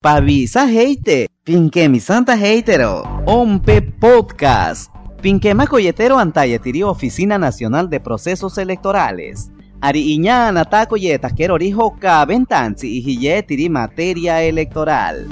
Pavisa heite, mi santa heitero, ompe podcast. Pinquema colletero antayetiri Oficina Nacional de Procesos Electorales. Ari iñana taco yeta quiero rijo ventanzi y tiri materia electoral.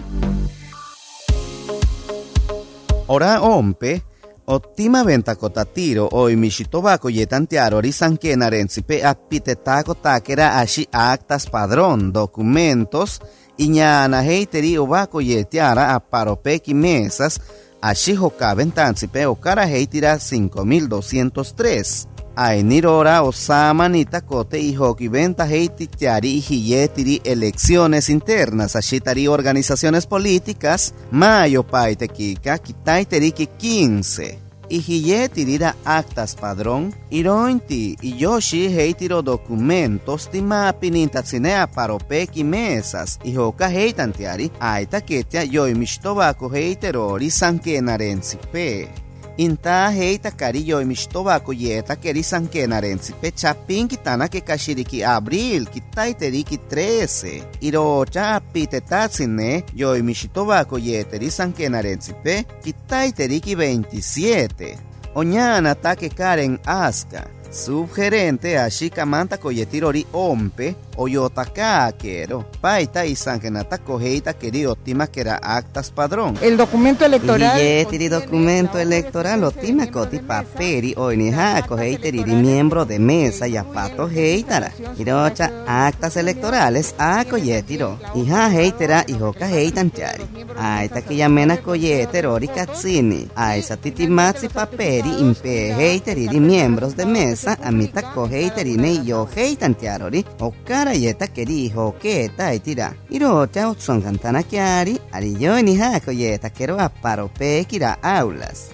Ora ompe, Ottima venta kotatiro oi mishitobako yetantiaro risanquena renzipe apitetaco takera ashi actas padrón documentos iñana heiteri obako yetiara aparopeki mesas ashi hokaben tanzipe okara heitira 5203 Ainirora Osama Nitakote y Hoki Venta Heiti Tiari y elecciones internas, Ashitari organizaciones políticas, Mayo Paite Kika, Teriki 15. Y tirira actas padrón, irointi y yoshi heitiro documentos ti mapininta tsinea paropeki mesas, y hoka heitantiari, aita ketia yoi mishtobako heiterori sankenarensi pe. Inta heita cariyo imishtoba kuyeta keri sankenarensi. Pechapin kitana que kashiriki abril kitaiteriki 13 irocha pitetatsine yo imishtoba kuyeteri sankenarensi. Pe kitaiteriki 27 oñana take karen aska. Subgerente ashika manta koyetirori ompe Oyotaka quiero. Paita y sangenata cogeita querido tima que era actas padrón. El documento electoral. Y documento electoral otima coti paperi oiniha cogeita y miembro de mesa y apato heitara. Irocha actas electorales a coyetiro. Hija heitera y hoka heitan chari. Aita que yamena coyeterori katsini. Aisa titimatsi paperi impe heiteri miembros de mesa amita cogeiterine y yo heitan tiarori. Oka yeta keriho keta itira iro chao son cantana kiari ari yo ni hako yeta kero aparo pe kira aulas.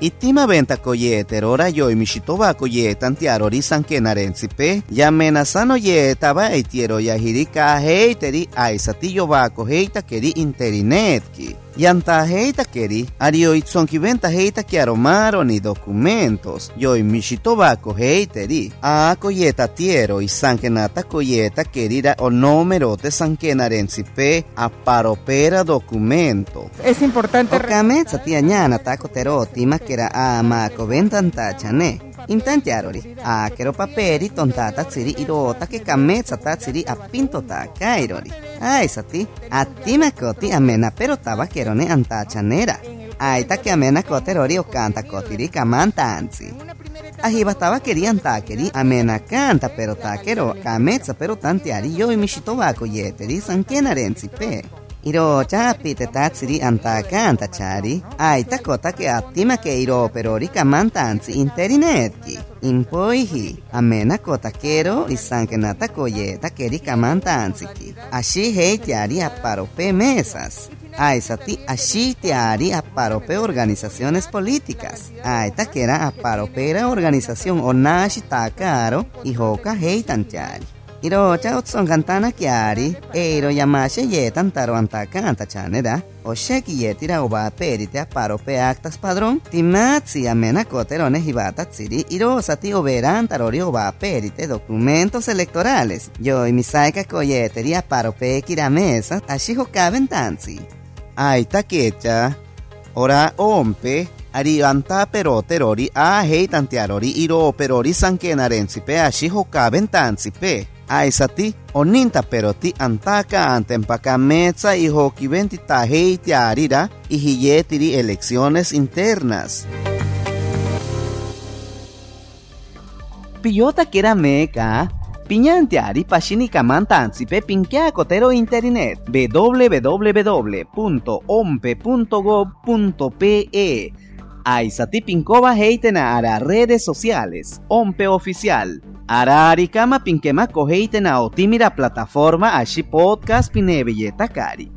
Itima venta koyete rora yo mishitoba koyeta antiarori sankenarensi pe yamenasano yeta ba itiero yahirika heiteri aisati bako heita keri interinetki Yanta heita keri, ario ki venta heita kiaromaro ni documentos, yoi mishitobako heiteri, a koyeta tiero y sankenata koyeta kerira o número de sankenarensipe a paropera documento. Es importante... Okametsa tiañana tako teroti makera a mako ventanta chane. Intantiarori, a kero paperi tontata tsiri irota ke kametsa ta tsiri a pinto ta Ay, sati, a ti makoti amena pero taba kerone anta chanera. Ay, ta que amena koterori o canta kotiri kamantanzi. Ahiba taba querían takeri, amena canta pero takero, kametsa pero tantiari yo y mishitobako yeteri sankenarenzi pe. Iro chapi te tatsiri anta canta chari. Ai takota ke attima ke iro perori kamantanzi interinetki. Impoihi, amena kota kero isanke nata koye takeri kamantanziki. Ashi hei tiari aparope mesas. Ai sati ashi tiari aparope organizaciones políticas. Ai takera aparopera organización onashi takaro y hoka hei tanchari. Iro chautson kantana kiari, eiro yamashe yetan taro antaka antachanera, o sheki yetira oba perite paro pe actas padrón, timatsi amena coterones hibata tsiri, iro sati oberan tarori oba perite documentos electorales, yo y misaika koyeteria paro pe kiramesa, ashiho kaben tanzi. Ay takecha, ora ompe, ari anta pero terori a hei tantiarori iro perori sankenarensi pe ashiho kaben tanzi pe. Aisati oninta peroti antaka antempaka metza y taheiti arira y hiyetiri elecciones internas. Piyota kera meka, piñantiari pashini kamantansi pe pinkia kotero internet www.ompe.gov.pe Aisati Pinkova heitena ara redes sociales, Ompe Oficial. Ara arikama pinkema koheitena otimira plataforma ashi podcast pinebelleta kari.